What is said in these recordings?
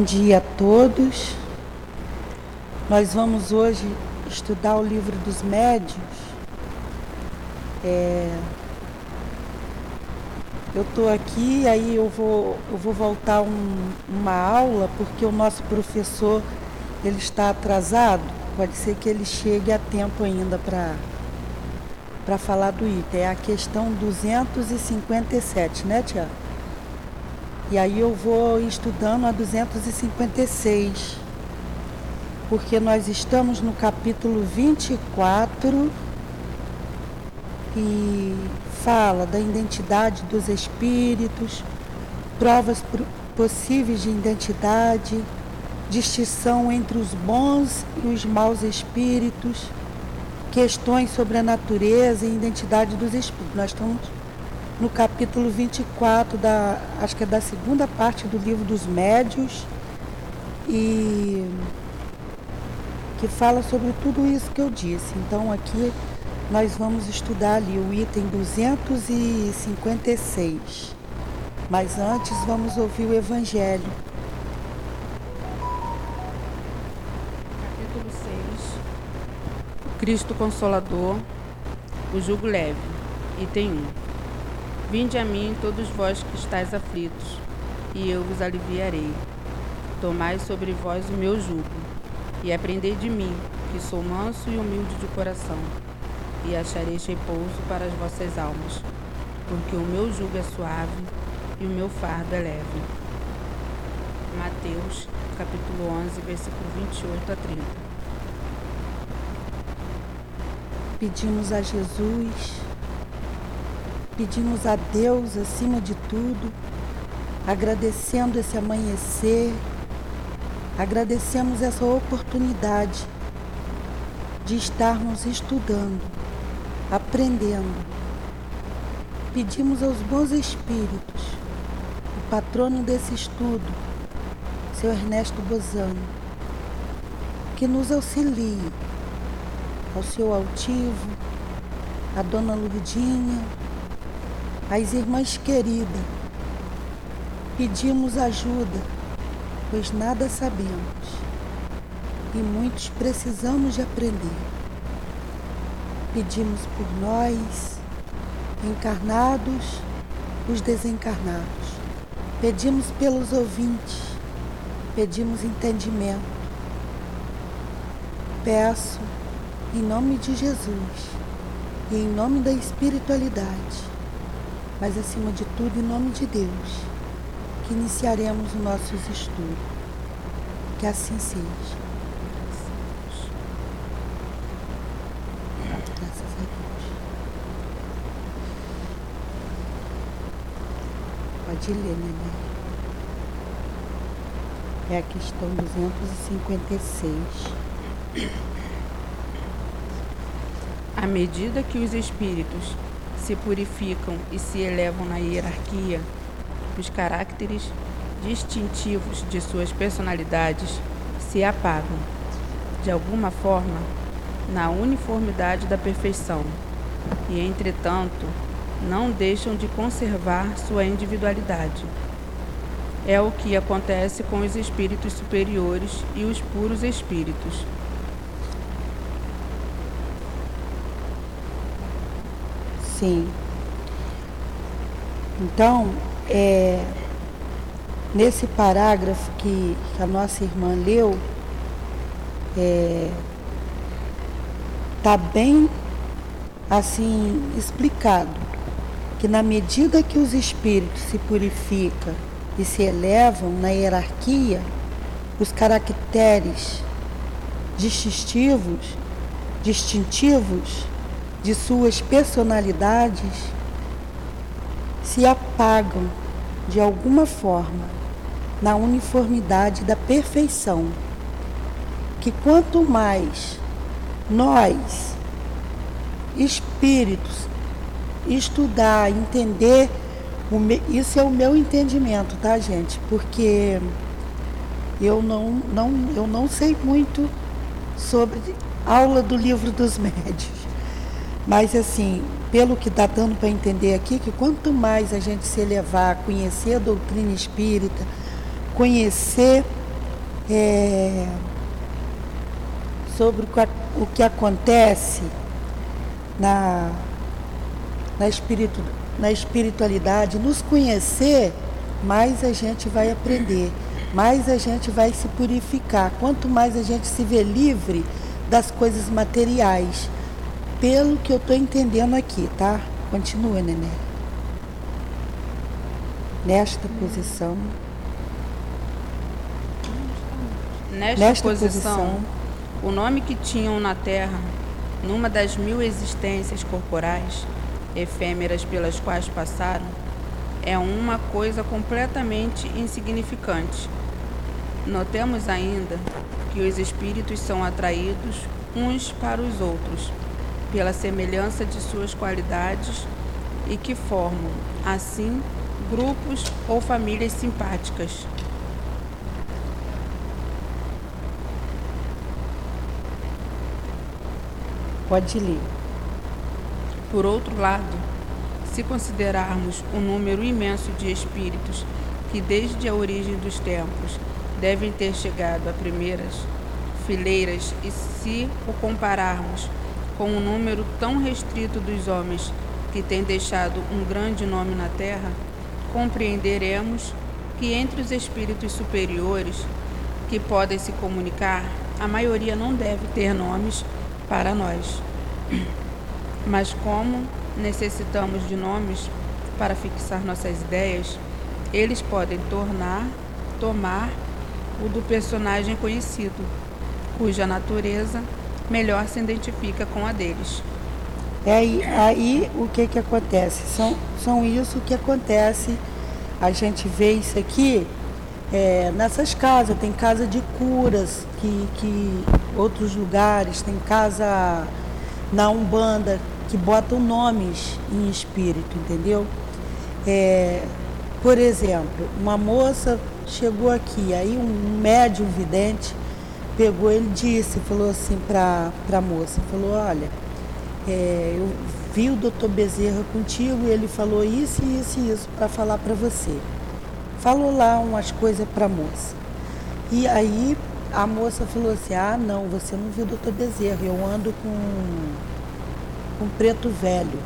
Bom dia a todos. Nós vamos hoje estudar o livro dos médios. É... Eu estou aqui, aí eu vou, eu vou voltar um, uma aula, porque o nosso professor ele está atrasado. Pode ser que ele chegue a tempo ainda para falar do item. É a questão 257, né, Tiago? E aí eu vou estudando a 256, porque nós estamos no capítulo 24 e fala da identidade dos espíritos, provas possíveis de identidade, distinção entre os bons e os maus espíritos, questões sobre a natureza e identidade dos espíritos. Nós estamos no capítulo 24, da, acho que é da segunda parte do livro dos médios, e que fala sobre tudo isso que eu disse. Então aqui nós vamos estudar ali o item 256. Mas antes vamos ouvir o Evangelho. Capítulo 6 Cristo Consolador, o jugo leve. Item 1 Vinde a mim, todos vós que estáis aflitos, e eu vos aliviarei. Tomai sobre vós o meu jugo, e aprendei de mim, que sou manso e humilde de coração, e achareis repouso para as vossas almas, porque o meu jugo é suave e o meu fardo é leve. Mateus, capítulo 11, versículo 28 a 30. Pedimos a Jesus pedimos a Deus acima de tudo, agradecendo esse amanhecer, agradecemos essa oportunidade de estarmos estudando, aprendendo. Pedimos aos bons espíritos, o patrono desse estudo, seu Ernesto Bozano, que nos auxilie, ao seu altivo, a dona Lurdinha, as irmãs queridas, pedimos ajuda, pois nada sabemos e muitos precisamos de aprender. Pedimos por nós, encarnados, os desencarnados. Pedimos pelos ouvintes, pedimos entendimento. Peço, em nome de Jesus e em nome da espiritualidade, mas acima de tudo, em nome de Deus, que iniciaremos os nossos estudos. Que assim seja. Graças a Deus. Pode ler, neném. É a questão 256. À medida que os espíritos se purificam e se elevam na hierarquia, os caracteres distintivos de suas personalidades se apagam, de alguma forma, na uniformidade da perfeição, e, entretanto, não deixam de conservar sua individualidade. É o que acontece com os espíritos superiores e os puros espíritos. Sim. Então, é, nesse parágrafo que a nossa irmã leu, está é, tá bem assim explicado que na medida que os espíritos se purificam e se elevam na hierarquia, os caracteres distintivos, distintivos de suas personalidades se apagam de alguma forma na uniformidade da perfeição. Que quanto mais nós, espíritos, estudar, entender, isso é o meu entendimento, tá, gente? Porque eu não, não, eu não sei muito sobre aula do livro dos médios. Mas assim, pelo que está dando para entender aqui, que quanto mais a gente se elevar, conhecer a doutrina espírita, conhecer é, sobre o que acontece na, na, espiritu, na espiritualidade, nos conhecer, mais a gente vai aprender, mais a gente vai se purificar. Quanto mais a gente se vê livre das coisas materiais, pelo que eu estou entendendo aqui, tá? Continua, Nené. Nesta posição. Nesta, Nesta posição, posição, o nome que tinham na Terra, numa das mil existências corporais, efêmeras pelas quais passaram, é uma coisa completamente insignificante. Notemos ainda que os espíritos são atraídos uns para os outros pela semelhança de suas qualidades e que formam, assim, grupos ou famílias simpáticas. Pode ler. Por outro lado, se considerarmos o número imenso de espíritos que desde a origem dos tempos devem ter chegado a primeiras fileiras e se o compararmos com o número tão restrito dos homens que têm deixado um grande nome na terra, compreenderemos que entre os espíritos superiores que podem se comunicar, a maioria não deve ter nomes para nós. Mas como necessitamos de nomes para fixar nossas ideias, eles podem tornar, tomar o do personagem conhecido, cuja natureza melhor se identifica com a deles. É aí, aí o que que acontece? São, são isso que acontece. A gente vê isso aqui é, nessas casas. Tem casa de curas, que, que outros lugares, tem casa na Umbanda que botam nomes em espírito, entendeu? É, por exemplo, uma moça chegou aqui, aí um médium vidente pegou, ele disse, falou assim para a moça, falou, olha, é, eu vi o doutor Bezerra contigo e ele falou isso, isso e isso para falar para você. Falou lá umas coisas para a moça. E aí a moça falou assim, ah não, você não viu o doutor Bezerra, eu ando com, com preto velho.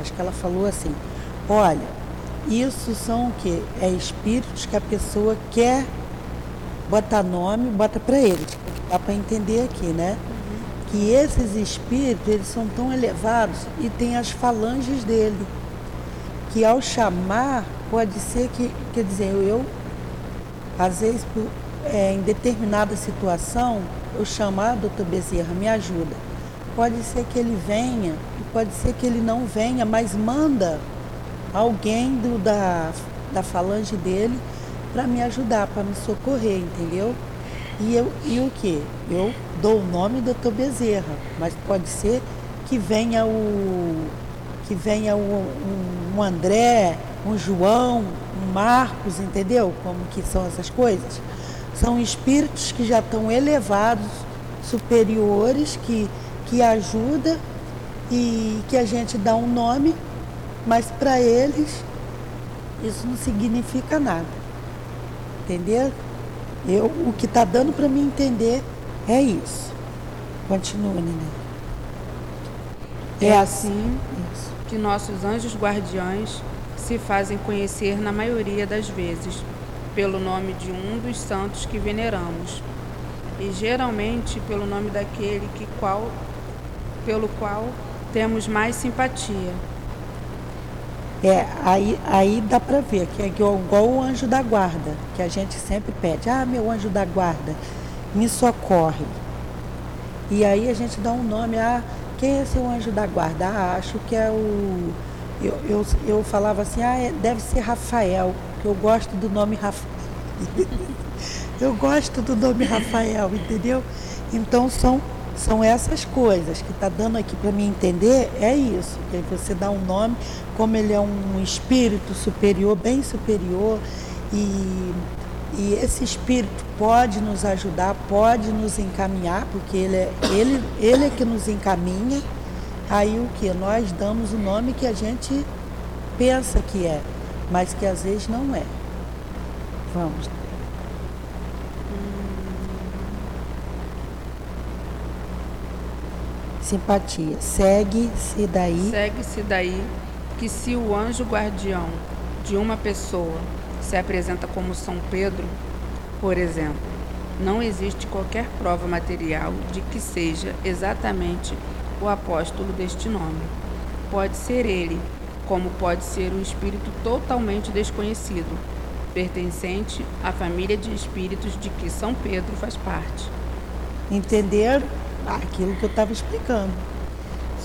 Acho que ela falou assim, olha, isso são o quê? É espíritos que a pessoa quer botar nome, bota para eles dá para entender aqui, né? Que esses espíritos, eles são tão elevados e tem as falanges dele. Que ao chamar, pode ser que, quer dizer, eu, às vezes, por, é, em determinada situação, eu chamar, doutor Bezerra, me ajuda. Pode ser que ele venha, pode ser que ele não venha, mas manda alguém do, da, da falange dele para me ajudar, para me socorrer, entendeu? E, eu, e o que? Eu dou o nome doutor Bezerra, mas pode ser que venha o que venha o, um, um André, um João, um Marcos, entendeu? Como que são essas coisas? São espíritos que já estão elevados, superiores, que, que ajudam e que a gente dá um nome, mas para eles isso não significa nada. Entendeu? Eu, o que está dando para mim entender é isso. Continua, Nenê. É, é assim isso. que nossos anjos guardiães se fazem conhecer na maioria das vezes pelo nome de um dos santos que veneramos e geralmente pelo nome daquele que qual pelo qual temos mais simpatia. É, aí, aí dá para ver que é igual, o anjo da guarda, que a gente sempre pede, ah, meu anjo da guarda, me socorre. E aí a gente dá um nome, ah, quem é seu anjo da guarda? Ah, acho que é o. Eu, eu, eu falava assim, ah, é, deve ser Rafael, que eu gosto do nome Rafael. eu gosto do nome Rafael, entendeu? Então são são essas coisas que está dando aqui para mim entender, é isso. Que você dá um nome, como ele é um espírito superior, bem superior, e, e esse espírito pode nos ajudar, pode nos encaminhar, porque ele é, ele, ele é que nos encaminha. Aí o que? Nós damos o nome que a gente pensa que é, mas que às vezes não é. Vamos. Simpatia. Segue-se daí. Segue-se daí que se o anjo guardião de uma pessoa se apresenta como São Pedro, por exemplo, não existe qualquer prova material de que seja exatamente o apóstolo deste nome. Pode ser ele, como pode ser um espírito totalmente desconhecido, pertencente à família de espíritos de que São Pedro faz parte. Entenderam aquilo que eu estava explicando.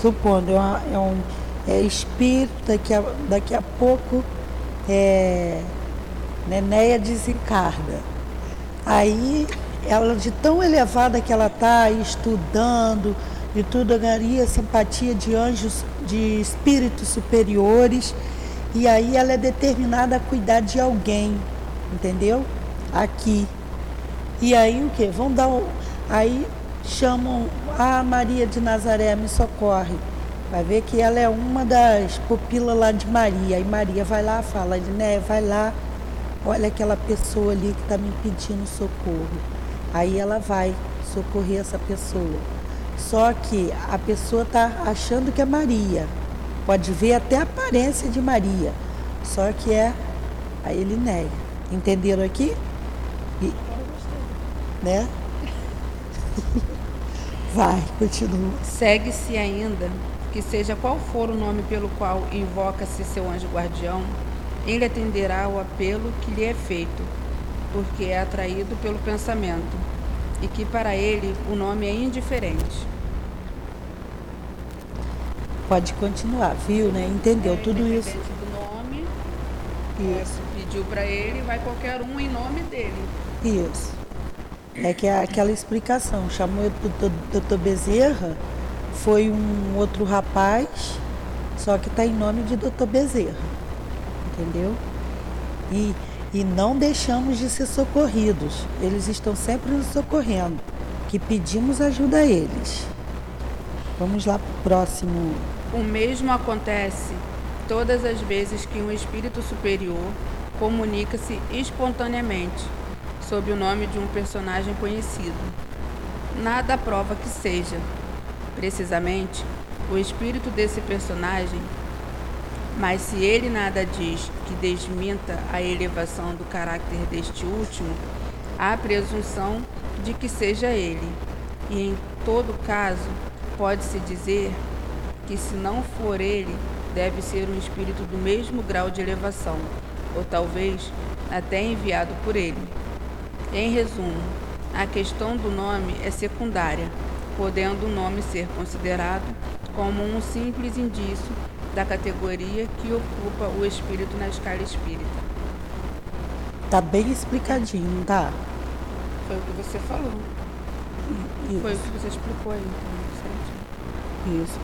Supondo, é, é um é espírito, daqui a, daqui a pouco é, Nenéia desencarna. Aí, ela de tão elevada que ela está estudando, e tudo, ganharia simpatia de anjos, de espíritos superiores, e aí ela é determinada a cuidar de alguém, entendeu? Aqui. E aí o que? Vão dar. Aí chamam a Maria de Nazaré, me socorre. Vai ver que ela é uma das pupilas lá de Maria. Aí Maria vai lá, fala, né, vai lá, olha aquela pessoa ali que está me pedindo socorro. Aí ela vai socorrer essa pessoa. Só que a pessoa está achando que é Maria. Pode ver até a aparência de Maria. Só que é a Elinéia. Entenderam aqui? E, né? Vai, continua. Segue-se ainda que seja qual for o nome pelo qual invoca-se seu anjo guardião, ele atenderá ao apelo que lhe é feito, porque é atraído pelo pensamento, e que para ele o nome é indiferente. Pode continuar, viu, né? Entendeu é, tudo isso? do nome, isso. pediu para ele, vai qualquer um em nome dele. Isso. É que é aquela explicação, chamou o doutor Bezerra, foi um outro rapaz, só que está em nome de doutor Bezerra, entendeu? E, e não deixamos de ser socorridos, eles estão sempre nos socorrendo, que pedimos ajuda a eles. Vamos lá para o próximo. O mesmo acontece todas as vezes que um espírito superior comunica-se espontaneamente sob o nome de um personagem conhecido. Nada prova que seja, precisamente, o espírito desse personagem, mas se ele nada diz que desminta a elevação do caráter deste último, há presunção de que seja ele. E em todo caso, pode-se dizer que se não for ele, deve ser um espírito do mesmo grau de elevação, ou talvez até enviado por ele. Em resumo, a questão do nome é secundária podendo o nome ser considerado como um simples indício da categoria que ocupa o espírito na escala espírita. Tá bem explicadinho, tá? Foi o que você falou. Isso. Foi o que você explicou aí, então, Isso,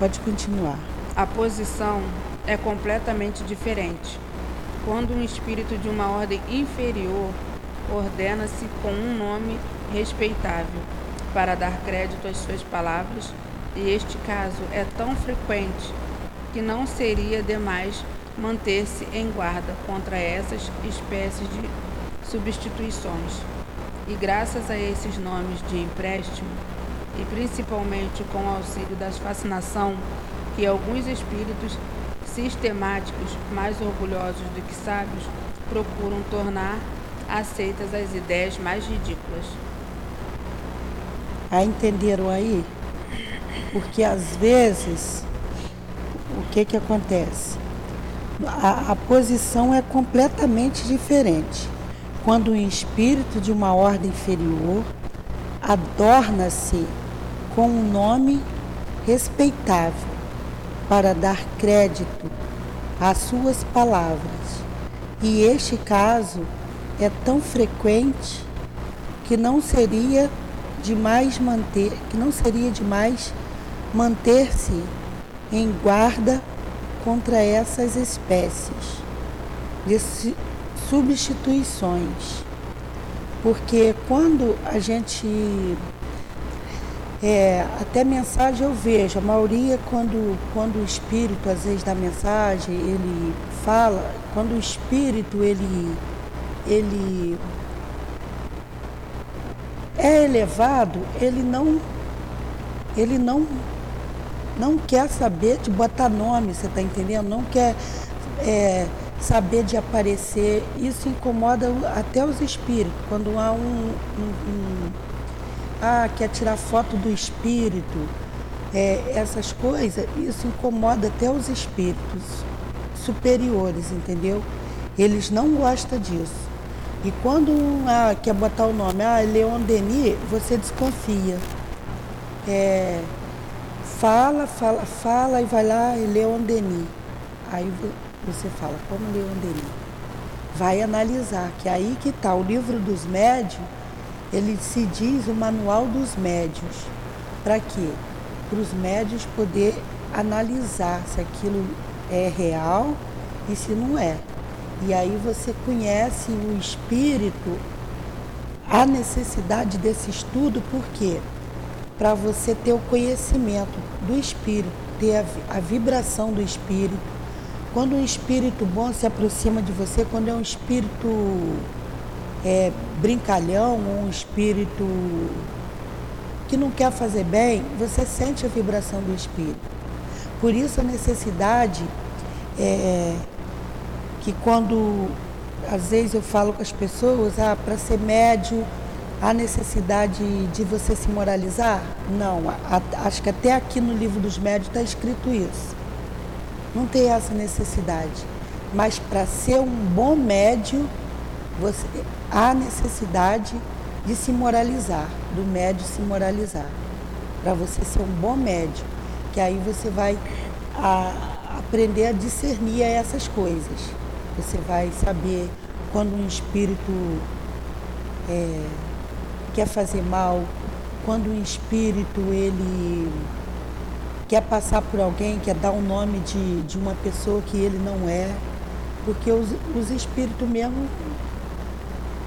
pode continuar. A posição é completamente diferente. Quando um espírito de uma ordem inferior ordena-se com um nome respeitável para dar crédito às suas palavras, e este caso é tão frequente que não seria demais manter-se em guarda contra essas espécies de substituições. E graças a esses nomes de empréstimo, e principalmente com o auxílio da fascinação que alguns espíritos sistemáticos, mais orgulhosos do que sábios, procuram tornar aceitas as ideias mais ridículas. Aí entenderam aí? Porque às vezes, o que que acontece? A, a posição é completamente diferente. Quando um espírito de uma ordem inferior adorna-se com um nome respeitável para dar crédito às suas palavras. E este caso é tão frequente que não seria demais manter, que não seria demais manter-se em guarda contra essas espécies de substituições. Porque quando a gente é, até mensagem eu vejo, a maioria quando, quando o espírito, às vezes da mensagem, ele fala, quando o espírito ele, ele é elevado, ele não ele não, não quer saber de botar nome, você está entendendo? Não quer é, saber de aparecer. Isso incomoda até os espíritos. Quando há um, um, um ah, quer tirar foto do espírito, é, essas coisas, isso incomoda até os espíritos superiores, entendeu? Eles não gostam disso. E quando ah, quer botar o nome, ah, Leon Denis, você desconfia. É, fala, fala, fala e vai lá, Leon Denis. Aí você fala, como Leon Denis? Vai analisar, que aí que está o livro dos médios, ele se diz o manual dos médios. Para quê? Para os médios poder analisar se aquilo é real e se não é. E aí você conhece o espírito, a necessidade desse estudo, por quê? Para você ter o conhecimento do espírito, ter a, a vibração do espírito. Quando um espírito bom se aproxima de você, quando é um espírito é, brincalhão, um espírito que não quer fazer bem, você sente a vibração do espírito. Por isso a necessidade é, que quando às vezes eu falo com as pessoas, ah, para ser médio há necessidade de você se moralizar? Não, a, acho que até aqui no livro dos médios está escrito isso. Não tem essa necessidade. Mas para ser um bom médio, você, há necessidade de se moralizar, do médio se moralizar. Para você ser um bom médio, que aí você vai a, aprender a discernir essas coisas. Você vai saber quando um espírito é, quer fazer mal, quando um espírito ele quer passar por alguém, quer dar o um nome de, de uma pessoa que ele não é, porque os, os espíritos mesmo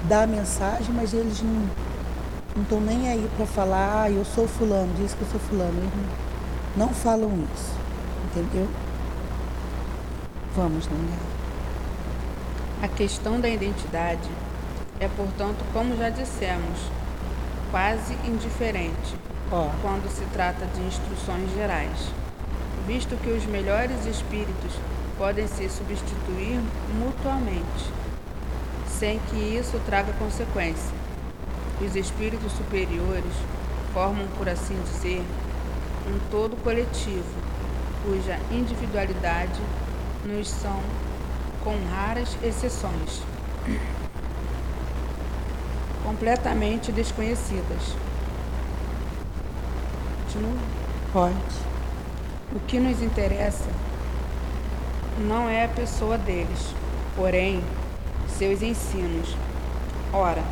dão a mensagem, mas eles não estão nem aí para falar, ah, eu sou fulano, diz que eu sou fulano. Eles não, falam isso, entendeu? Vamos, né? A questão da identidade é, portanto, como já dissemos, quase indiferente oh. quando se trata de instruções gerais, visto que os melhores espíritos podem se substituir mutuamente, sem que isso traga consequência. Os espíritos superiores formam, por assim dizer, um todo coletivo, cuja individualidade nos são com raras exceções, completamente desconhecidas. Continua? Pode. O que nos interessa não é a pessoa deles, porém seus ensinos. Ora,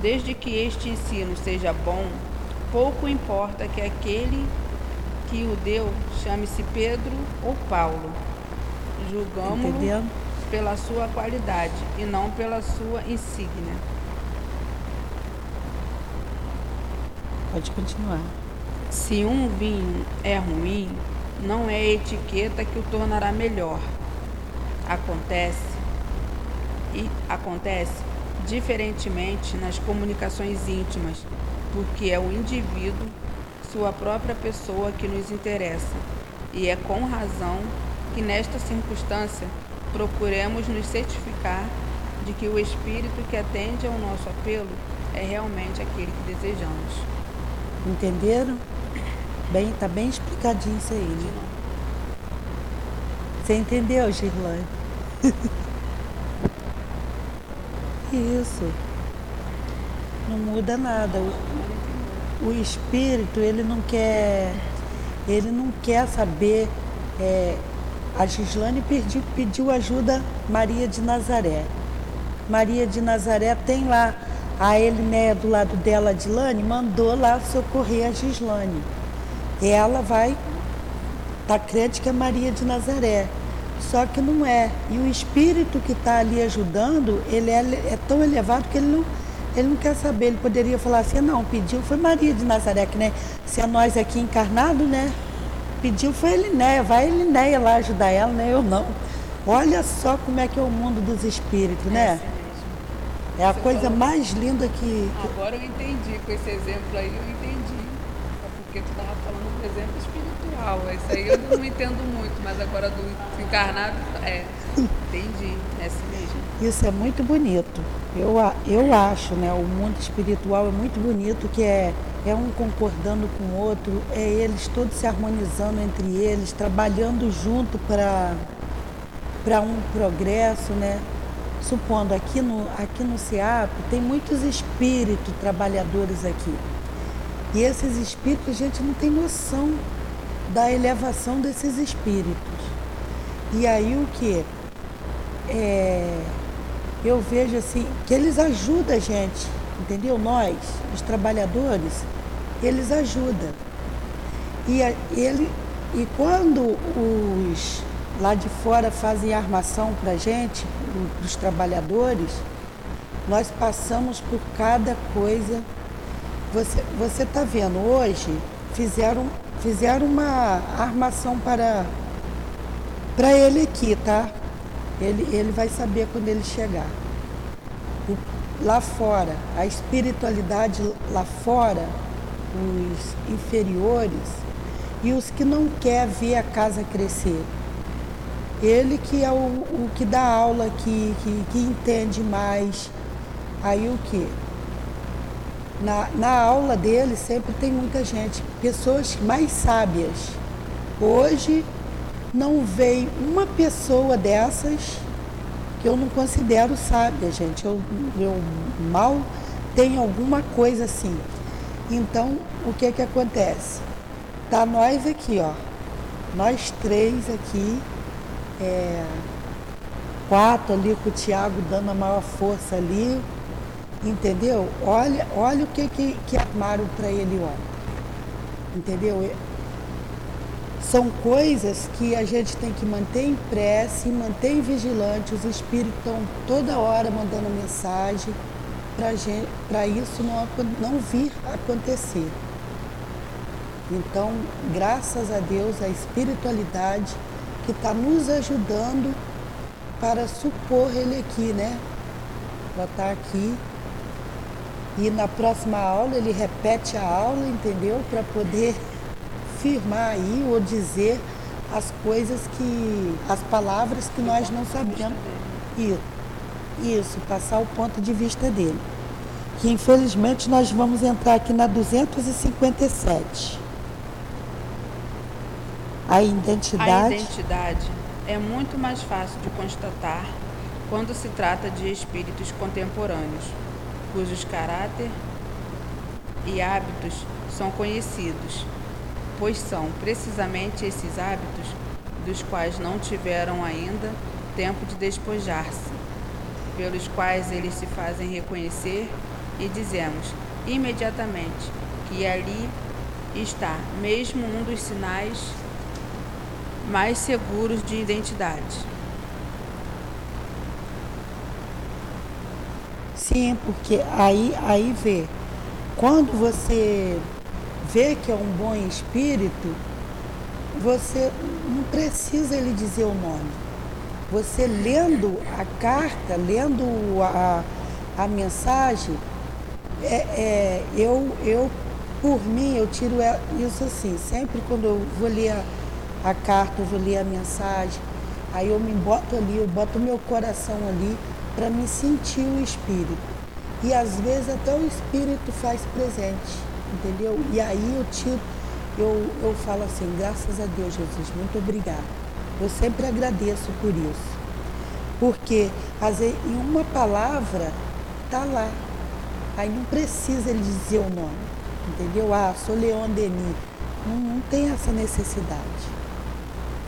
desde que este ensino seja bom, pouco importa que aquele que o deu chame-se Pedro ou Paulo. Julgamos pela sua qualidade e não pela sua insígnia. Pode continuar. Se um vinho é ruim, não é a etiqueta que o tornará melhor. Acontece e acontece diferentemente nas comunicações íntimas, porque é o indivíduo, sua própria pessoa que nos interessa. E é com razão que nesta circunstância procuremos nos certificar de que o espírito que atende ao nosso apelo é realmente aquele que desejamos. Entenderam? Bem, tá bem explicadinho isso aí, né? Você entendeu, Girlane? isso. Não muda nada. O, o espírito, ele não quer, ele não quer saber é, a Gislane pediu, pediu ajuda Maria de Nazaré. Maria de Nazaré tem lá a Elinéia do lado dela, a Dilane, mandou lá socorrer a Gislane. Ela vai, tá crente que é Maria de Nazaré. Só que não é. E o espírito que está ali ajudando, ele é, é, tão elevado que ele não, ele não quer saber. Ele poderia falar assim, não, pediu, foi Maria de Nazaré, que né? Se é nós aqui encarnados, né? Pediu foi a Elinéia, vai a Elinéia lá ajudar ela, né? Eu não. Olha só como é que é o mundo dos espíritos, né? É, é a Você coisa falou... mais linda que. Agora eu entendi, com esse exemplo aí eu entendi. É porque tu estava falando do exemplo espiritual. Isso aí eu não entendo muito, mas agora do encarnado, é, entendi, é assim. Isso é muito bonito. Eu, eu acho, né? O mundo espiritual é muito bonito, que é, é um concordando com o outro, é eles todos se harmonizando entre eles, trabalhando junto para um progresso, né? Supondo, aqui no, aqui no CEAP tem muitos espíritos trabalhadores aqui. E esses espíritos, a gente não tem noção da elevação desses espíritos. E aí o que? É, eu vejo assim, que eles ajudam a gente, entendeu? Nós, os trabalhadores, eles ajudam. E, ele, e quando os lá de fora fazem armação para a gente, os trabalhadores, nós passamos por cada coisa. Você você está vendo hoje fizeram fizeram uma armação para para ele aqui, tá? Ele ele vai saber quando ele chegar. lá fora, a espiritualidade lá fora, os inferiores e os que não quer ver a casa crescer. Ele que é o, o que dá aula, que, que, que entende mais. Aí o que? Na, na aula dele sempre tem muita gente, pessoas mais sábias. Hoje não veio uma pessoa dessas que eu não considero sábia, gente. Eu, eu mal tenho alguma coisa assim. Então, o que que acontece? Tá nós aqui, ó. Nós três aqui é, quatro ali com o Thiago dando a maior força ali, entendeu? Olha, olha o que, que, que armaram para ele ontem, entendeu? São coisas que a gente tem que manter em prece, manter vigilante, os espíritos estão toda hora mandando mensagem para isso não, não vir acontecer. Então, graças a Deus, a espiritualidade que está nos ajudando para supor ele aqui, né? Para estar tá aqui. E na próxima aula ele repete a aula, entendeu? Para poder firmar aí ou dizer as coisas que. as palavras que nós não sabemos. Isso, isso, passar o ponto de vista dele. Que infelizmente nós vamos entrar aqui na 257. A identidade. A identidade é muito mais fácil de constatar quando se trata de espíritos contemporâneos, cujos caráter e hábitos são conhecidos, pois são precisamente esses hábitos dos quais não tiveram ainda tempo de despojar-se, pelos quais eles se fazem reconhecer e dizemos imediatamente que ali está mesmo um dos sinais mais seguros de identidade. Sim, porque aí, aí vê, quando você vê que é um bom espírito, você não precisa ele dizer o nome. Você lendo a carta, lendo a, a mensagem, é, é, eu, eu, por mim, eu tiro isso assim, sempre quando eu vou ler a, a carta, eu vou ler a mensagem, aí eu me boto ali, eu boto meu coração ali para me sentir o Espírito. E às vezes até o Espírito faz presente, entendeu? E aí eu tiro, eu, eu falo assim, graças a Deus, Jesus, muito obrigado. Eu sempre agradeço por isso. Porque em uma palavra tá lá. Aí não precisa ele dizer o nome. Entendeu? Ah, sou Leon Denis. Não, não tem essa necessidade.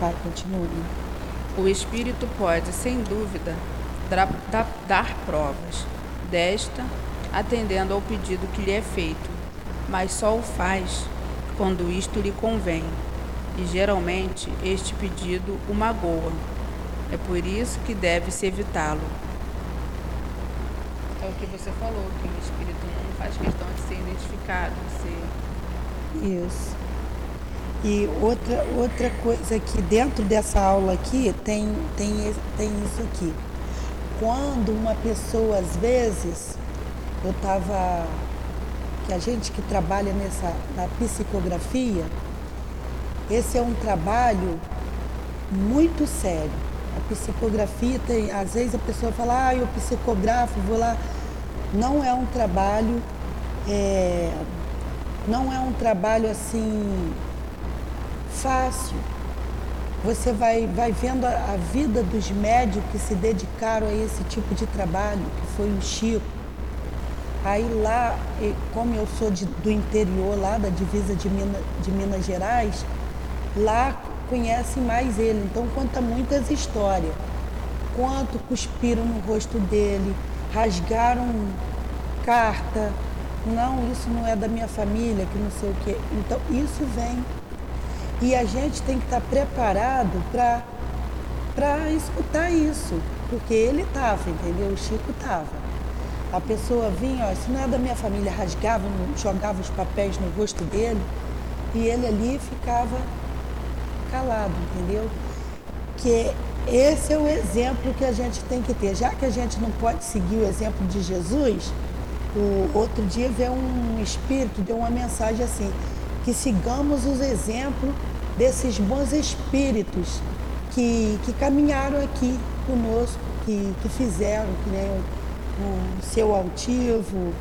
Vai, continue. O espírito pode, sem dúvida, dar provas desta, atendendo ao pedido que lhe é feito, mas só o faz quando isto lhe convém, e geralmente este pedido o magoa. É por isso que deve-se evitá-lo. É o que você falou, que o espírito não faz questão de ser identificado, de ser. Isso. E outra, outra coisa que dentro dessa aula aqui tem, tem, tem isso aqui. Quando uma pessoa, às vezes, eu estava que a gente que trabalha nessa na psicografia, esse é um trabalho muito sério. A psicografia tem, às vezes a pessoa fala, ah, eu psicografo, vou lá. Não é um trabalho, é, não é um trabalho assim fácil. Você vai, vai vendo a, a vida dos médicos que se dedicaram a esse tipo de trabalho, que foi o Chico. Aí lá, como eu sou de, do interior, lá da divisa de, Minas, de Minas Gerais, lá conhecem mais ele, então conta muitas histórias. Quanto cuspiram no rosto dele, rasgaram carta, não, isso não é da minha família, que não sei o quê. Então isso vem. E a gente tem que estar preparado para escutar isso, porque ele estava, entendeu? O Chico estava. A pessoa vinha, ó, isso não é da minha família, rasgava, jogava os papéis no rosto dele e ele ali ficava calado, entendeu? Que esse é o exemplo que a gente tem que ter. Já que a gente não pode seguir o exemplo de Jesus, o outro dia veio um espírito, deu uma mensagem assim, que sigamos os exemplos desses bons espíritos que, que caminharam aqui conosco, que, que fizeram, que nem o, o seu altivo,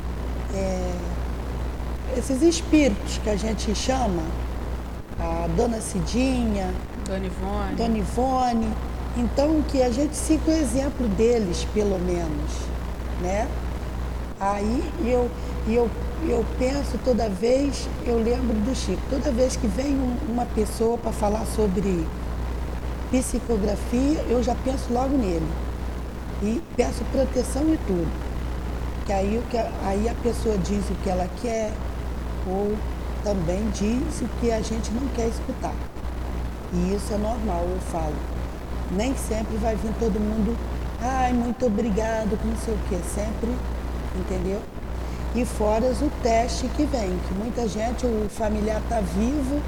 é, esses espíritos que a gente chama, a Dona Cidinha, Dona Ivone. Dona Ivone. Então que a gente siga o exemplo deles, pelo menos, né? Aí eu, eu, eu penso toda vez, eu lembro do Chico, toda vez que vem um, uma pessoa para falar sobre psicografia, eu já penso logo nele. E peço proteção e tudo. Que aí, que aí a pessoa diz o que ela quer, ou também diz o que a gente não quer escutar. E isso é normal, eu falo. Nem sempre vai vir todo mundo, ai, muito obrigado, não sei o quê. Sempre, entendeu? E fora o teste que vem, que muita gente, o familiar está vivo,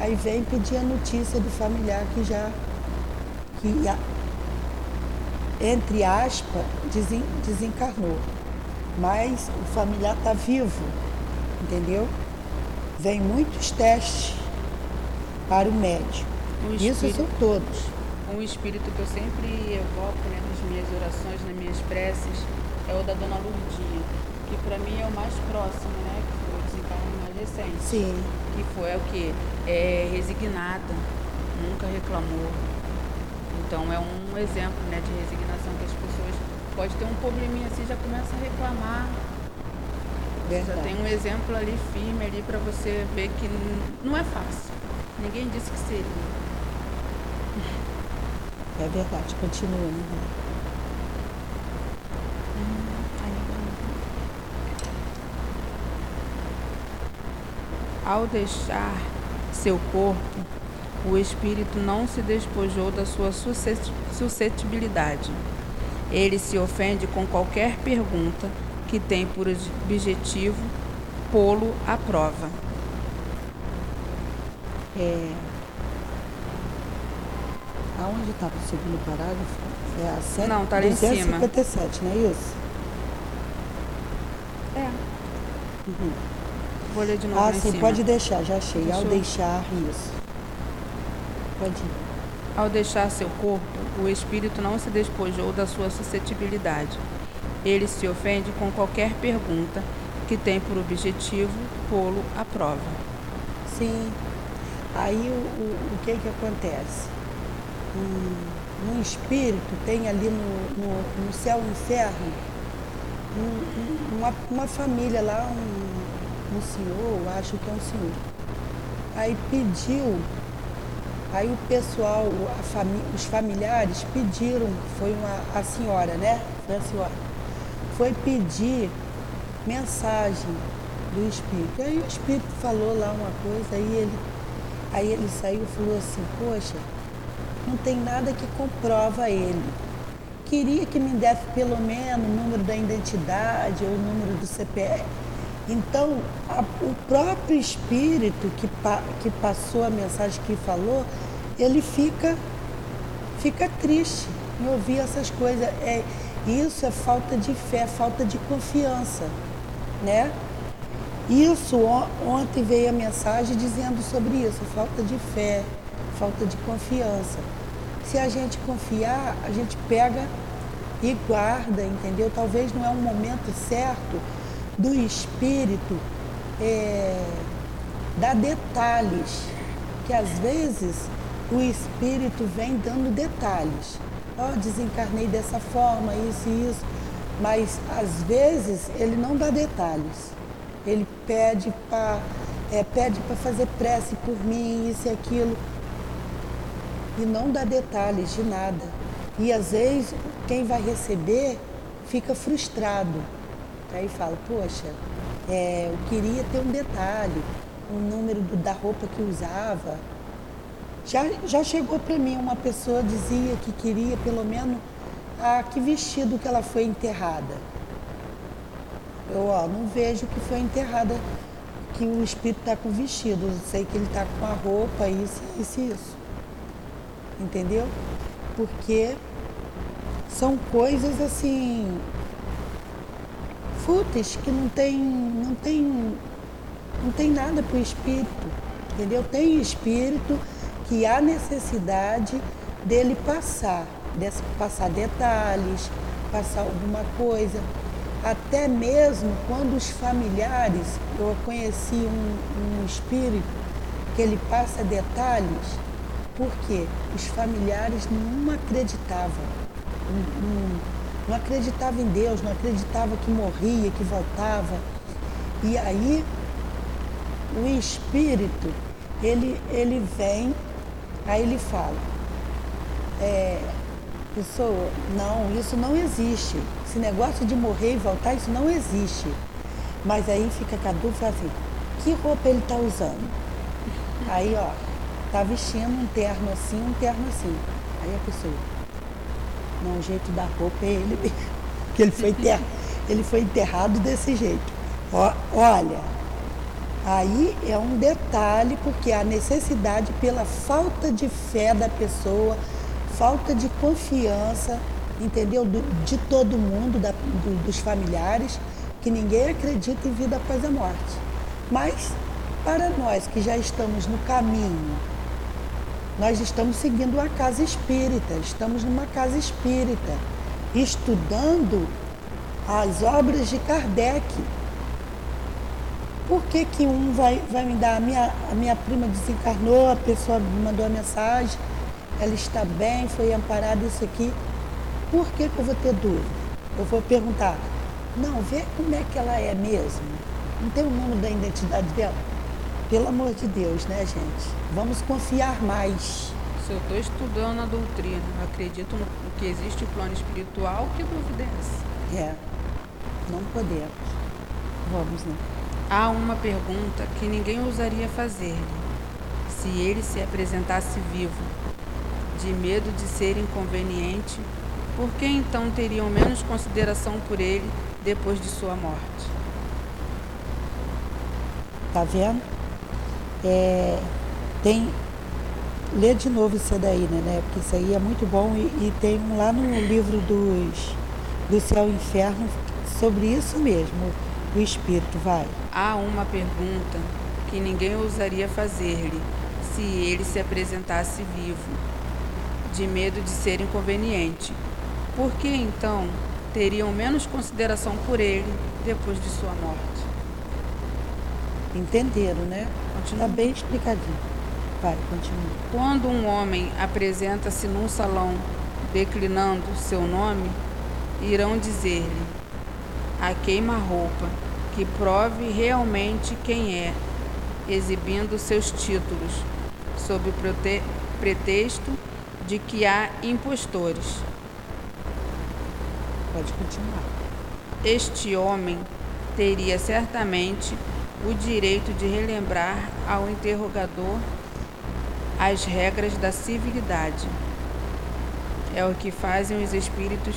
aí vem pedir a notícia do familiar que já, que entre aspas, desencarnou. Mas o familiar está vivo, entendeu? vem muitos testes para o médico. Um Isso são todos. Um espírito que eu sempre evoco né, nas minhas orações, nas minhas preces, é o da Dona Lourdinha, que para mim é o mais próximo, né? Que foi o desencarno mais recente. Sim. Que foi o que? É resignada, nunca reclamou. Então é um exemplo né, de resignação pode ter um probleminha assim, já começa a reclamar, Verdade. Já tem um exemplo ali firme ali para você ver que não é fácil. Ninguém disse que seria. É verdade, continua. Né? Ao deixar seu corpo, o espírito não se despojou da sua suscetibilidade. Ele se ofende com qualquer pergunta que tem por objetivo pô-lo à prova. É... Aonde está o segundo parágrafo? É a 7, não, está ali em cima. 257, não é isso? É. Uhum. Vou ler de novo Ah, sim, pode deixar, já achei. Deixou. Ao deixar isso. Pode ir. Ao deixar seu corpo, o espírito não se despojou da sua suscetibilidade ele se ofende com qualquer pergunta que tem por objetivo pô-lo à prova. Sim. Aí o, o, o que que acontece? Um, um espírito tem ali no, no, no céu e inferno um, uma, uma família lá, um, um senhor, acho que é um senhor. Aí pediu, aí o pessoal, fami, os familiares pediram, foi uma, a senhora, né? Foi a senhora foi pedir mensagem do Espírito. Aí o Espírito falou lá uma coisa, aí ele, aí ele saiu e falou assim, poxa, não tem nada que comprova ele. Queria que me desse pelo menos o número da identidade ou o número do CPF. Então, a, o próprio espírito que, pa, que passou a mensagem que falou, ele fica, fica triste em ouvir essas coisas. É, isso é falta de fé, falta de confiança, né? Isso, ontem veio a mensagem dizendo sobre isso, falta de fé, falta de confiança. Se a gente confiar, a gente pega e guarda, entendeu? Talvez não é um momento certo do espírito é, dar detalhes, que às vezes o espírito vem dando detalhes. Ó, oh, desencarnei dessa forma, isso e isso. Mas às vezes ele não dá detalhes. Ele pede para é, pede para fazer prece por mim, isso e aquilo. E não dá detalhes de nada. E às vezes quem vai receber fica frustrado. Aí fala, poxa, é, eu queria ter um detalhe, o um número do, da roupa que usava. Já, já chegou para mim uma pessoa dizia que queria pelo menos a que vestido que ela foi enterrada. Eu ó, não vejo que foi enterrada, que o espírito está com vestido. Eu sei que ele está com a roupa, isso, isso e isso. Entendeu? Porque são coisas assim fúteis que não tem, não tem, não tem nada para o espírito, entendeu? Tem espírito que há necessidade dele passar, desse, passar detalhes, passar alguma coisa. Até mesmo quando os familiares, eu conheci um, um espírito que ele passa detalhes, porque os familiares não acreditavam, não acreditavam em Deus, não acreditavam que morria, que voltava. E aí o espírito, ele, ele vem, aí ele fala, é, pessoa, não, isso não existe. Esse negócio de morrer e voltar, isso não existe. Mas aí fica a dúvida assim, que roupa ele está usando? Aí, ó, tá vestindo um terno assim, um terno assim. Aí a pessoa, não, o jeito da roupa é ele mesmo. Que ele foi, enterrado, ele foi enterrado desse jeito. Ó, olha, aí é um detalhe, porque a necessidade pela falta de fé da pessoa, falta de confiança, entendeu? Do, de todo mundo, da, do, dos familiares, que ninguém acredita em vida após a morte. Mas, para nós que já estamos no caminho, nós estamos seguindo a casa espírita, estamos numa casa espírita, estudando as obras de Kardec. Por que, que um vai, vai me dar? A minha, a minha prima desencarnou, a pessoa me mandou a mensagem, ela está bem, foi amparada isso aqui. Por que, que eu vou ter dúvida? Eu vou perguntar, não, vê como é que ela é mesmo. Não tem o número da identidade dela? Pelo amor de Deus, né, gente? Vamos confiar mais. Se eu estou estudando a doutrina, acredito no que existe o plano espiritual, que dúvida é? É, não podemos. Vamos, né? Há uma pergunta que ninguém ousaria fazer-lhe. Se ele se apresentasse vivo, de medo de ser inconveniente, por que então teriam menos consideração por ele depois de sua morte? Tá vendo? É, tem. Lê de novo isso daí, né, né? Porque isso aí é muito bom e, e tem lá no livro dos, do Céu e Inferno sobre isso mesmo, o Espírito, vai. Há uma pergunta que ninguém ousaria fazer-lhe se ele se apresentasse vivo de medo de ser inconveniente. Por que então teriam menos consideração por ele depois de sua morte? Entenderam, né? Está bem explicadinho. Vai, continua. Quando um homem apresenta-se num salão declinando seu nome, irão dizer-lhe a queima-roupa que prove realmente quem é, exibindo seus títulos, sob pretexto de que há impostores. Pode continuar. Este homem teria certamente o direito de relembrar ao interrogador as regras da civilidade. É o que fazem os espíritos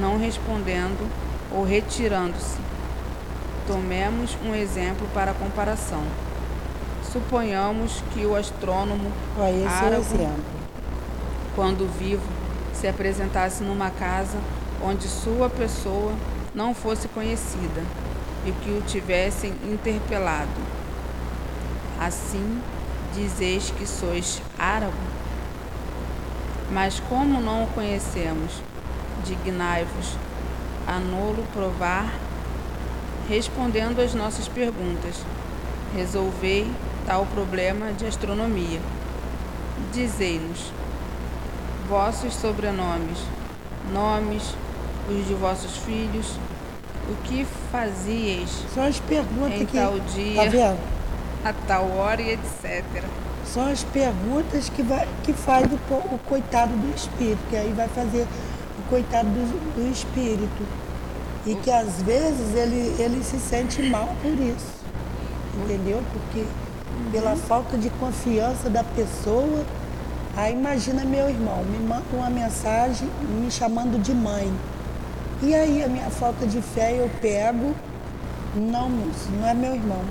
não respondendo ou retirando-se. Tomemos um exemplo para comparação. Suponhamos que o astrônomo Olha, esse árabe, é exemplo quando vivo, se apresentasse numa casa onde sua pessoa não fosse conhecida e que o tivessem interpelado. Assim dizeis que sois árabe? Mas como não o conhecemos, dignai-vos a nolo provar, respondendo às nossas perguntas. Resolvei tal problema de astronomia. Dizei-nos vossos sobrenomes, nomes, os de vossos filhos, o que fazieis São as perguntas em que. tal Tá dia, vendo? a tal hora e etc. São as perguntas que, vai, que faz o, o coitado do espírito, que aí vai fazer o coitado do, do espírito. E que às vezes ele, ele se sente mal por isso. Entendeu? Porque pela falta de confiança da pessoa, aí imagina meu irmão, me manda uma mensagem me chamando de mãe. E aí a minha falta de fé eu pego, não, moço, não é meu irmão,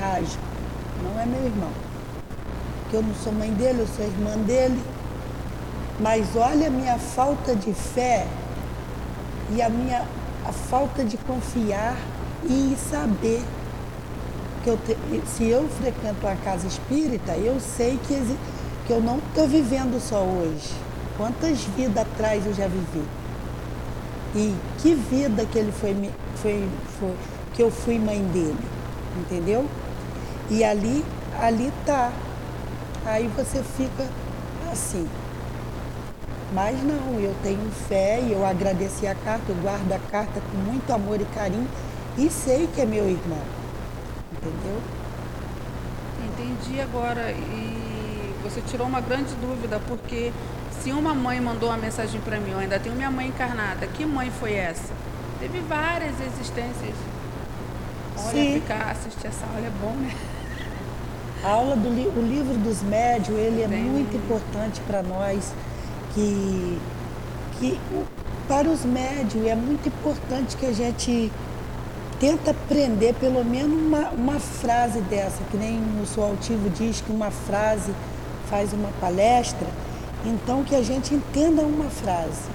rajo, não é meu irmão que eu não sou mãe dele, eu sou irmã dele. Mas olha a minha falta de fé e a minha a falta de confiar e saber que eu te- se eu frequento a casa espírita, eu sei que, que eu não estou vivendo só hoje. Quantas vidas atrás eu já vivi? E que vida que ele foi, foi, foi que eu fui mãe dele, entendeu? E ali, ali tá. Aí você fica assim. Mas não, eu tenho fé e eu agradeci a carta, eu guardo a carta com muito amor e carinho e sei que é meu irmão. Entendeu? Entendi agora e você tirou uma grande dúvida porque se uma mãe mandou uma mensagem para mim, eu ainda tenho minha mãe encarnada. Que mãe foi essa? Teve várias existências. Olha, Sim. ficar assistir essa aula é bom, né? A aula do li- o livro dos médios, ele é Tem. muito importante para nós, que, que para os médios é muito importante que a gente tenta aprender pelo menos uma, uma frase dessa, que nem o seu altivo diz que uma frase faz uma palestra, então que a gente entenda uma frase.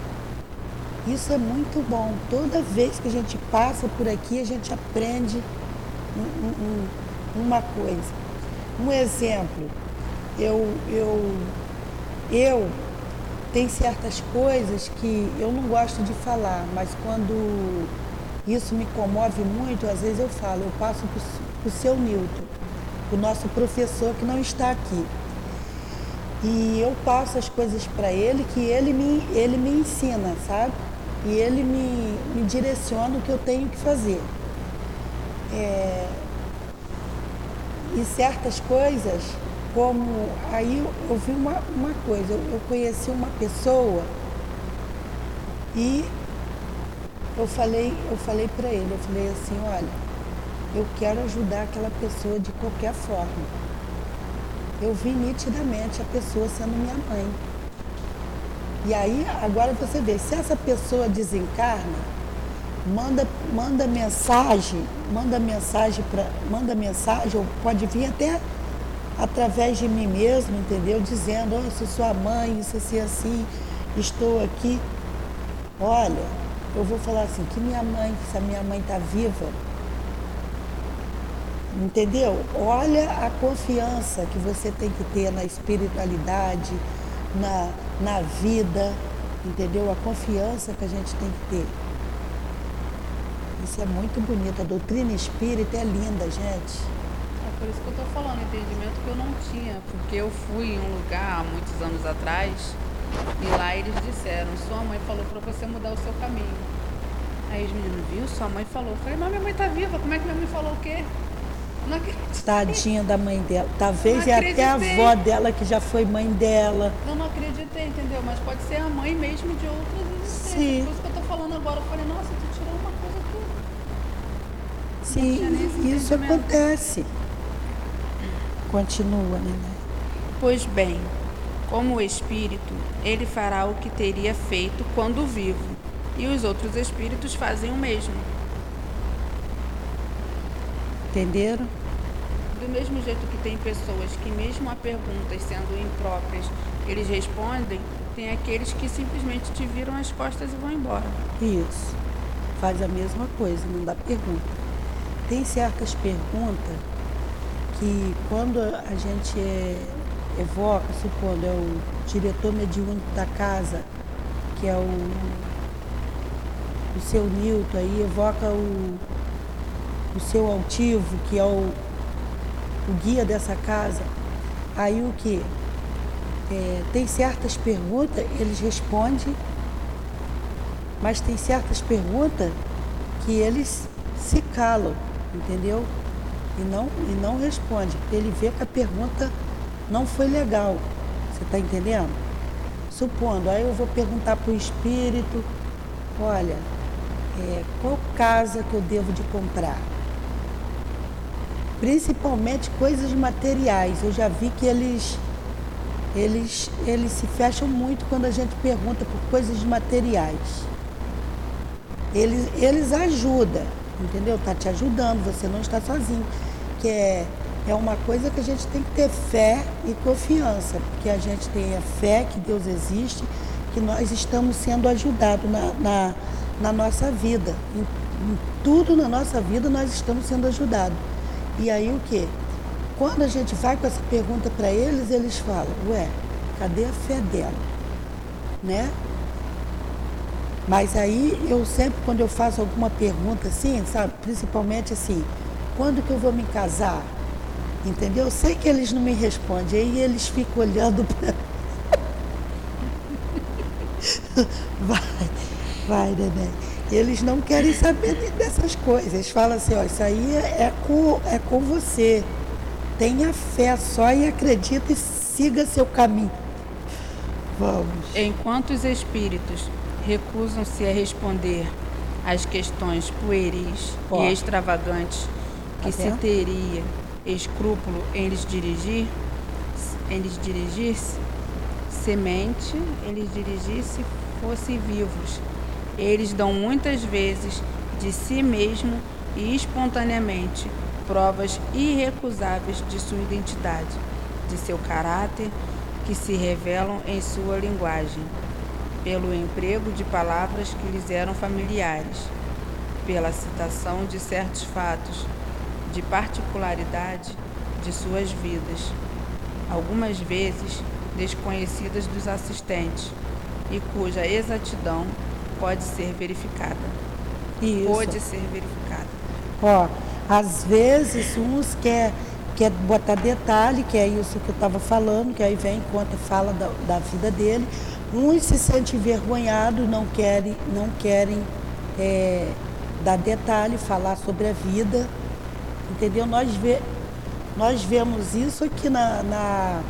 Isso é muito bom. Toda vez que a gente passa por aqui, a gente aprende um- um- um- uma coisa. Um exemplo, eu, eu, eu tem certas coisas que eu não gosto de falar, mas quando isso me comove muito, às vezes eu falo, eu passo para o seu Newton, o nosso professor que não está aqui. E eu passo as coisas para ele que ele me, ele me ensina, sabe? E ele me, me direciona o que eu tenho que fazer. É, e certas coisas, como aí eu, eu vi uma, uma coisa, eu, eu conheci uma pessoa e eu falei, eu falei para ele, eu falei assim, olha, eu quero ajudar aquela pessoa de qualquer forma. Eu vi nitidamente a pessoa sendo minha mãe. E aí, agora você vê, se essa pessoa desencarna, manda, manda mensagem, manda mensagem para, manda mensagem, ou pode vir até através de mim mesmo, entendeu? Dizendo, oh, eu sou sua mãe, isso assim, assim, estou aqui. Olha, eu vou falar assim, que minha mãe, se a minha mãe está viva, entendeu? Olha a confiança que você tem que ter na espiritualidade, na, na vida, entendeu? A confiança que a gente tem que ter. Isso é muito bonito. A doutrina espírita é linda, gente. É por isso que eu tô falando, entendimento que eu não tinha, porque eu fui em um lugar há muitos anos atrás e lá eles disseram, sua mãe falou para você mudar o seu caminho. Aí os meninos, viu? Sua mãe falou. Eu falei, mas minha mãe tá viva, como é que minha mãe falou o quê? Tadinha da mãe dela. Talvez Não é até a avó dela que já foi mãe dela. Eu não acreditei, entendeu? Mas pode ser a mãe mesmo de outras existências. Sim. Por isso que eu tô falando agora. Eu falei, nossa, tu tirou uma coisa que. Sim, isso acontece. Continua, né? Pois bem, como o espírito, ele fará o que teria feito quando vivo, e os outros espíritos fazem o mesmo. Entenderam? Do mesmo jeito que tem pessoas que, mesmo a perguntas sendo impróprias, eles respondem, tem aqueles que simplesmente te viram as costas e vão embora. Isso. Faz a mesma coisa, não dá pergunta. tem certas perguntas que quando a gente é, evoca, supondo, é o diretor mediúnico da casa, que é o, o seu Newton, aí evoca o, o seu altivo, que é o, o guia dessa casa, aí o que? É, tem certas perguntas, eles respondem, mas tem certas perguntas que eles se calam, entendeu? E não, e não responde. Ele vê que a pergunta não foi legal. Você está entendendo? Supondo, aí eu vou perguntar para o espírito, olha, é, qual casa que eu devo de comprar? Principalmente coisas materiais. Eu já vi que eles, eles, eles se fecham muito quando a gente pergunta por coisas materiais. Eles, eles ajudam, entendeu? Está te ajudando, você não está sozinho. Que é, é uma coisa que a gente tem que ter fé e confiança, porque a gente tem a fé que Deus existe, que nós estamos sendo ajudados na, na, na nossa vida. Em, em tudo na nossa vida nós estamos sendo ajudados. E aí o que? Quando a gente vai com essa pergunta para eles, eles falam, ué, cadê a fé dela? Né? Mas aí eu sempre, quando eu faço alguma pergunta assim, sabe, principalmente assim, quando que eu vou me casar? Entendeu? Eu sei que eles não me respondem, aí eles ficam olhando para. vai, vai, neném. Eles não querem saber dessas coisas. Eles falam assim, ó, isso aí é com, é com você. Tenha fé só e acredita e siga seu caminho. Vamos. Enquanto os espíritos recusam-se a responder às questões pueris e extravagantes que Até? se teria escrúpulo em lhes dirigir, em lhes dirigir-se, semente, eles dirigir-se fosse vivos. Eles dão muitas vezes de si mesmo e espontaneamente provas irrecusáveis de sua identidade, de seu caráter, que se revelam em sua linguagem pelo emprego de palavras que lhes eram familiares, pela citação de certos fatos, de particularidade de suas vidas, algumas vezes desconhecidas dos assistentes e cuja exatidão pode ser verificada. Isso. Pode ser verificada. Ó, às vezes uns quer quer botar detalhe, que é isso que eu estava falando, que aí vem conta fala da, da vida dele, Uns se sentem envergonhados, não querem, não querem é, dar detalhe, falar sobre a vida. Entendeu? Nós, vê, nós vemos isso aqui na, na,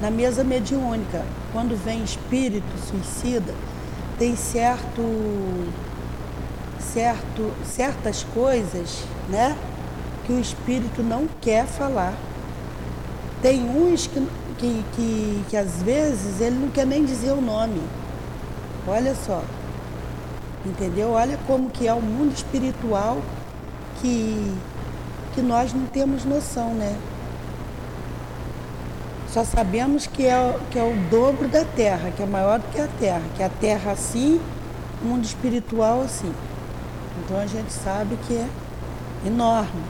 na mesa mediúnica. Quando vem espírito suicida, tem certo, certo, certas coisas né, que o espírito não quer falar. Tem uns que que, que, que às vezes ele não quer nem dizer o nome. Olha só. Entendeu? Olha como que é o mundo espiritual que, que nós não temos noção, né? Só sabemos que é, que é o dobro da Terra, que é maior do que a Terra, que a Terra assim, o mundo espiritual assim. Então a gente sabe que é enorme.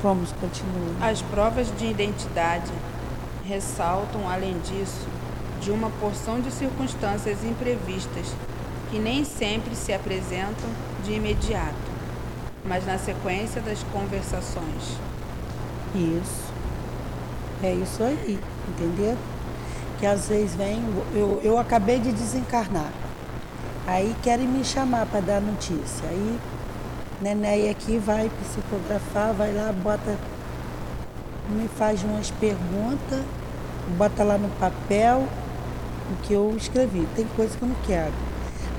Vamos continuar. As provas de identidade ressaltam, além disso, de uma porção de circunstâncias imprevistas que nem sempre se apresentam de imediato, mas na sequência das conversações. Isso. É isso aí, entendeu? Que às vezes vem, eu, eu acabei de desencarnar. Aí querem me chamar para dar notícia. Aí Nenéia aqui vai psicografar, vai lá, bota, me faz umas perguntas bota lá no papel o que eu escrevi. Tem coisa que eu não quero.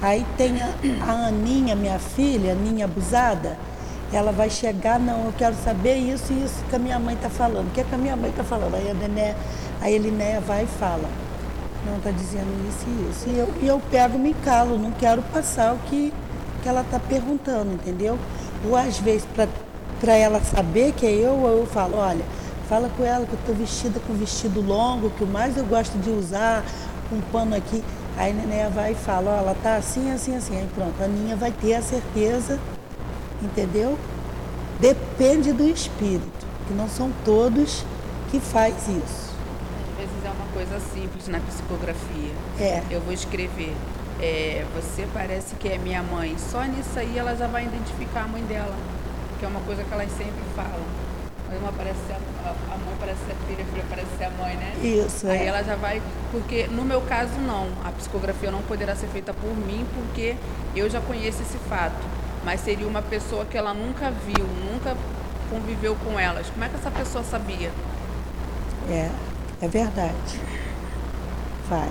Aí tem a, a Aninha, minha filha, Aninha abusada, ela vai chegar, não, eu quero saber isso e isso que a minha mãe está falando. O que, é que a minha mãe está falando? Aí a Nené, a Elinéia vai e fala. Não, está dizendo isso e isso. E eu, e eu pego me calo, não quero passar o que, que ela está perguntando, entendeu? Ou às vezes, para ela saber que é eu, eu falo, olha, Fala com ela que eu estou vestida com vestido longo, que o mais eu gosto de usar, um pano aqui. Aí a Nené vai e fala, ó, ela tá assim, assim, assim. Aí pronto, a Aninha vai ter a certeza, entendeu? Depende do espírito, que não são todos que faz isso. Às vezes é uma coisa simples na psicografia. É. Eu vou escrever. É, você parece que é minha mãe. Só nisso aí ela já vai identificar a mãe dela. Que é uma coisa que elas sempre falam. Uma parece ser a, a mãe parece ser a filha, a filha parece ser a mãe, né? Isso, Aí é. ela já vai. Porque no meu caso não. A psicografia não poderá ser feita por mim, porque eu já conheço esse fato. Mas seria uma pessoa que ela nunca viu, nunca conviveu com elas. Como é que essa pessoa sabia? É, é verdade. Vai.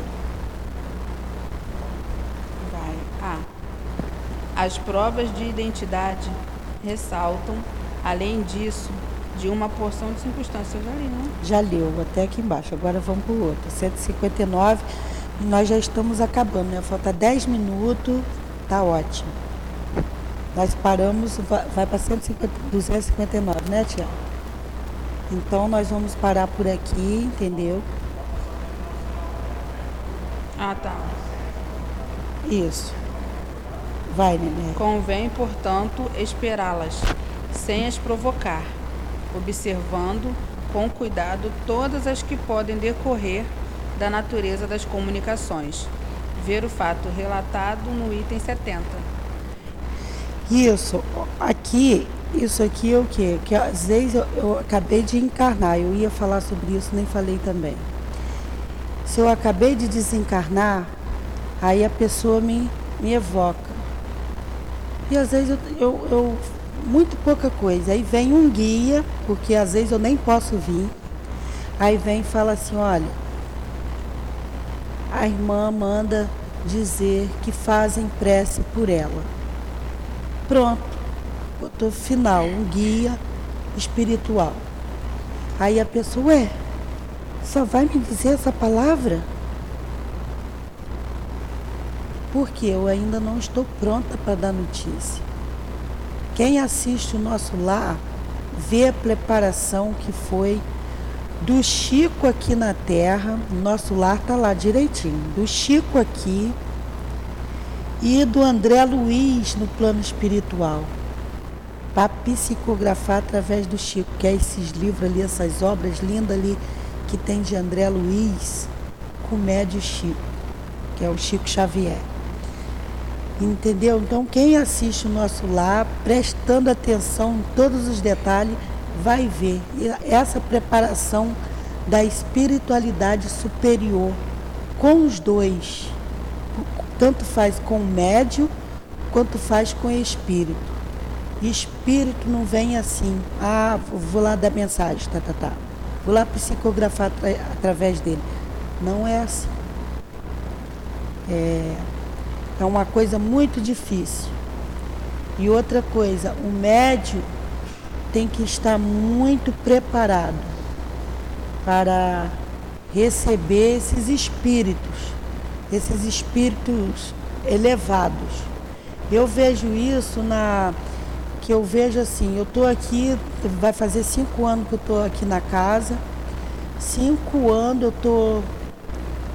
Vai. Ah. As provas de identidade ressaltam, além disso, de uma porção de circunstâncias. Eu já li, não? Já leu, até aqui embaixo. Agora vamos para o outro. 159. E nós já estamos acabando, né? Falta 10 minutos. Tá ótimo. Nós paramos, va- vai para 259, né, Tiago? Então nós vamos parar por aqui, entendeu? Ah, tá. Isso. Vai, Nenê. Convém, portanto, esperá-las, sem as provocar, observando com cuidado todas as que podem decorrer da natureza das comunicações. Ver o fato relatado no item 70. Isso, aqui, isso aqui é o quê? Que às vezes eu, eu acabei de encarnar, eu ia falar sobre isso, nem falei também. Se eu acabei de desencarnar, aí a pessoa me, me evoca. E às vezes eu, eu, eu- muito pouca coisa. Aí vem um guia, porque às vezes eu nem posso vir. Aí vem e fala assim, olha, a irmã manda dizer que fazem prece por ela. Pronto, botou final, um guia espiritual. Aí a pessoa, ué, só vai me dizer essa palavra? Porque eu ainda não estou pronta para dar notícia. Quem assiste o nosso lar vê a preparação que foi do Chico aqui na Terra, nosso lar está lá direitinho, do Chico aqui e do André Luiz no plano espiritual, para psicografar através do Chico, que é esses livros ali, essas obras lindas ali que tem de André Luiz com o médio Chico, que é o Chico Xavier. Entendeu? Então, quem assiste o nosso lar, prestando atenção em todos os detalhes, vai ver essa preparação da espiritualidade superior com os dois. Tanto faz com o médio, quanto faz com o espírito. E espírito não vem assim, ah, vou lá dar mensagem, tá, tá, tá. Vou lá psicografar atra- através dele. Não é assim. É, é uma coisa muito difícil. E outra coisa, o médio tem que estar muito preparado para receber esses espíritos, esses espíritos elevados. Eu vejo isso na que eu vejo assim, eu estou aqui, vai fazer cinco anos que eu estou aqui na casa, cinco anos eu tô,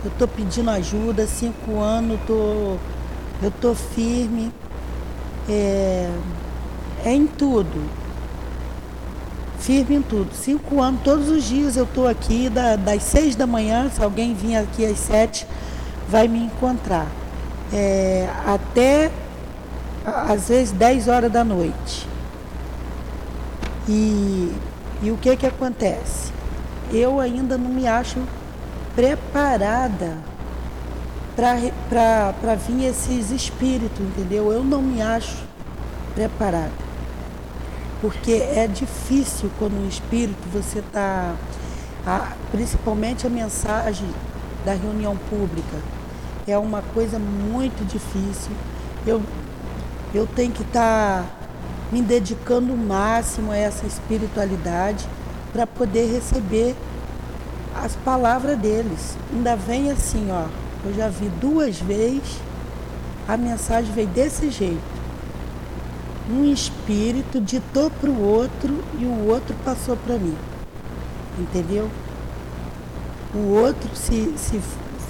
eu tô pedindo ajuda, cinco anos eu tô, eu tô firme, é, é em tudo firme em tudo. Cinco anos, todos os dias eu estou aqui, da- das seis da manhã, se alguém vir aqui às sete, vai me encontrar. É, até, às vezes, 10 horas da noite. E, e o que que acontece? Eu ainda não me acho preparada para vir esses espíritos, entendeu? Eu não me acho preparada porque é difícil quando o espírito você está, principalmente a mensagem da reunião pública, é uma coisa muito difícil. Eu, eu tenho que estar me dedicando o máximo a essa espiritualidade para poder receber as palavras deles. Ainda vem assim, ó, eu já vi duas vezes, a mensagem veio desse jeito um espírito ditou para o outro e o outro passou para mim. Entendeu? O outro se, se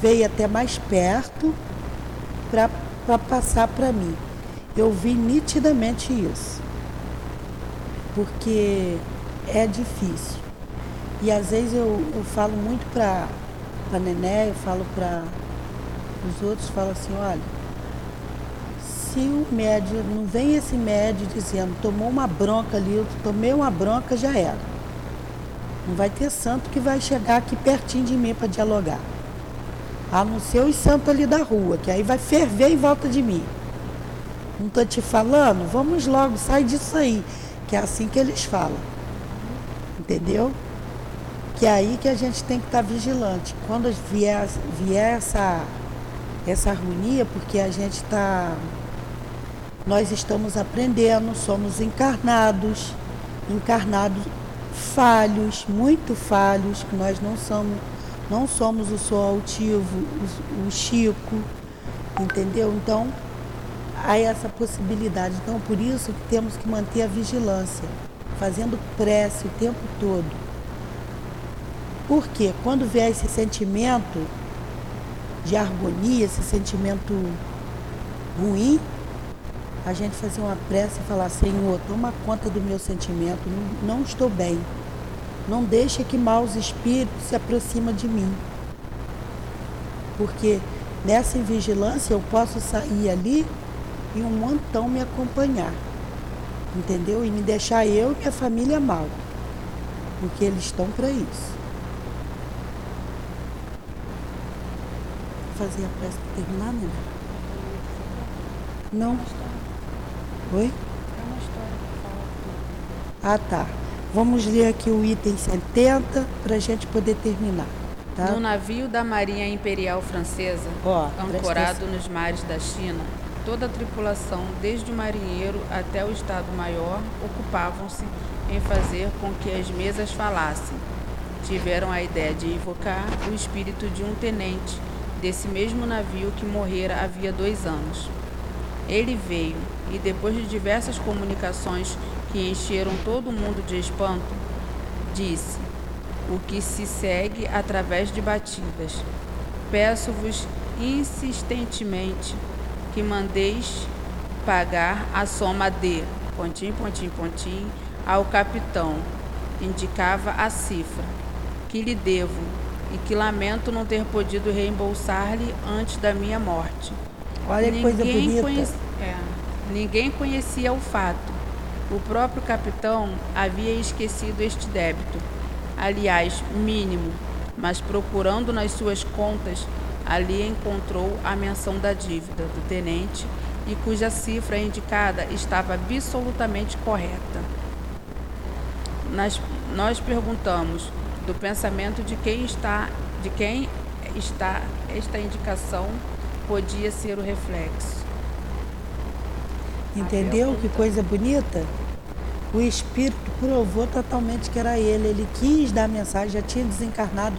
veio até mais perto para passar para mim. Eu vi nitidamente isso. porque é difícil. E às vezes eu, eu falo muito para a Nené, eu falo para os outros, falo assim, olha, se o médio, não vem esse médio dizendo, tomou uma bronca ali, eu tomei uma bronca, já era. Não vai ter santo que vai chegar aqui pertinho de mim para dialogar. A não ser os santos ali da rua, que aí vai ferver em volta de mim. Não estou te falando? Vamos logo, sai disso aí. Que é assim que eles falam. Entendeu? Que é aí que a gente tem que estar tá vigilante. Quando vier, vier essa, essa harmonia, porque a gente está. Nós estamos aprendendo, somos encarnados, encarnados falhos, muito falhos, que nós não somos, não somos o Sou Altivo, o, o Chico, entendeu? Então, há essa possibilidade. Então, por isso que temos que manter a vigilância, fazendo prece o tempo todo. Porque quando vier esse sentimento de harmonia, esse sentimento ruim, a gente fazer uma prece e falar, Senhor, toma conta do meu sentimento, não, não estou bem. Não deixe que maus espíritos se aproximem de mim. Porque nessa vigilância eu posso sair ali e um montão me acompanhar. Entendeu? E me deixar eu e minha família mal. Porque eles estão para isso. Vou fazer a prece para terminar, né? Não. Oi? Ah, tá. Vamos ler aqui o item 70 para a gente poder terminar. Tá? No navio da Marinha Imperial Francesa, oh, ancorado nos mares da China, Toda a tripulação, desde o marinheiro até o Estado-Maior, ocupavam-se em fazer com que as mesas falassem. Tiveram a ideia de invocar o espírito de um tenente desse mesmo navio que morrera havia dois anos. Ele veio e, depois de diversas comunicações que encheram todo mundo de espanto, disse: O que se segue através de batidas. Peço-vos insistentemente que mandeis pagar a soma de pontinho, pontinho, pontinho ao capitão. Indicava a cifra que lhe devo e que lamento não ter podido reembolsar-lhe antes da minha morte. Olha que coisa bonita. Conhece... É, ninguém conhecia o fato. O próprio capitão havia esquecido este débito, aliás, mínimo, mas procurando nas suas contas Ali encontrou a menção da dívida do tenente e cuja cifra indicada estava absolutamente correta. Nós, nós perguntamos do pensamento de quem está, de quem está esta indicação podia ser o reflexo. Entendeu que coisa bonita? O espírito provou totalmente que era ele. Ele quis dar a mensagem, já tinha desencarnado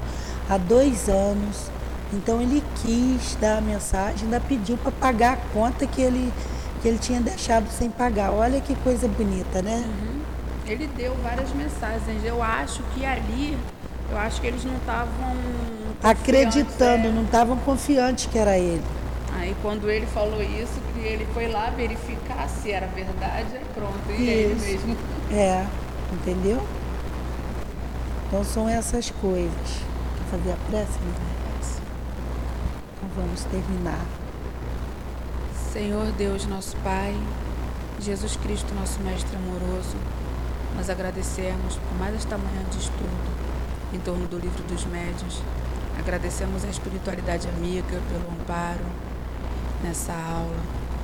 há dois anos então ele quis dar a mensagem, ainda pediu para pagar a conta que ele, que ele tinha deixado sem pagar. Olha que coisa bonita, né? Uhum. Ele deu várias mensagens. Eu acho que ali, eu acho que eles não estavam acreditando, não estavam confiantes que era ele. Aí quando ele falou isso, que ele foi lá verificar se era verdade, aí pronto, e isso. ele mesmo. É, entendeu? Então são essas coisas. Quer fazer a prece, né? vamos terminar. Senhor Deus, nosso Pai, Jesus Cristo, nosso Mestre amoroso, nós agradecemos por mais esta manhã de estudo em torno do livro dos médios. Agradecemos a espiritualidade amiga pelo amparo nessa aula.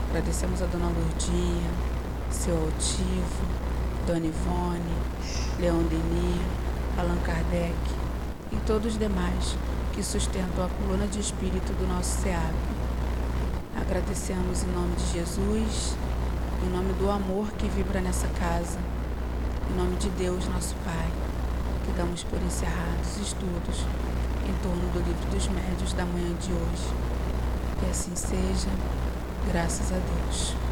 Agradecemos a Dona Lourdinha, seu altivo, Dona Ivone, Leon Denis, Allan Kardec e todos os demais que sustentam a coluna de espírito do nosso SEAB. Agradecemos em nome de Jesus, em nome do amor que vibra nessa casa, em nome de Deus, nosso Pai, que damos por encerrados estudos em torno do livro dos médios da manhã de hoje. Que assim seja, graças a Deus.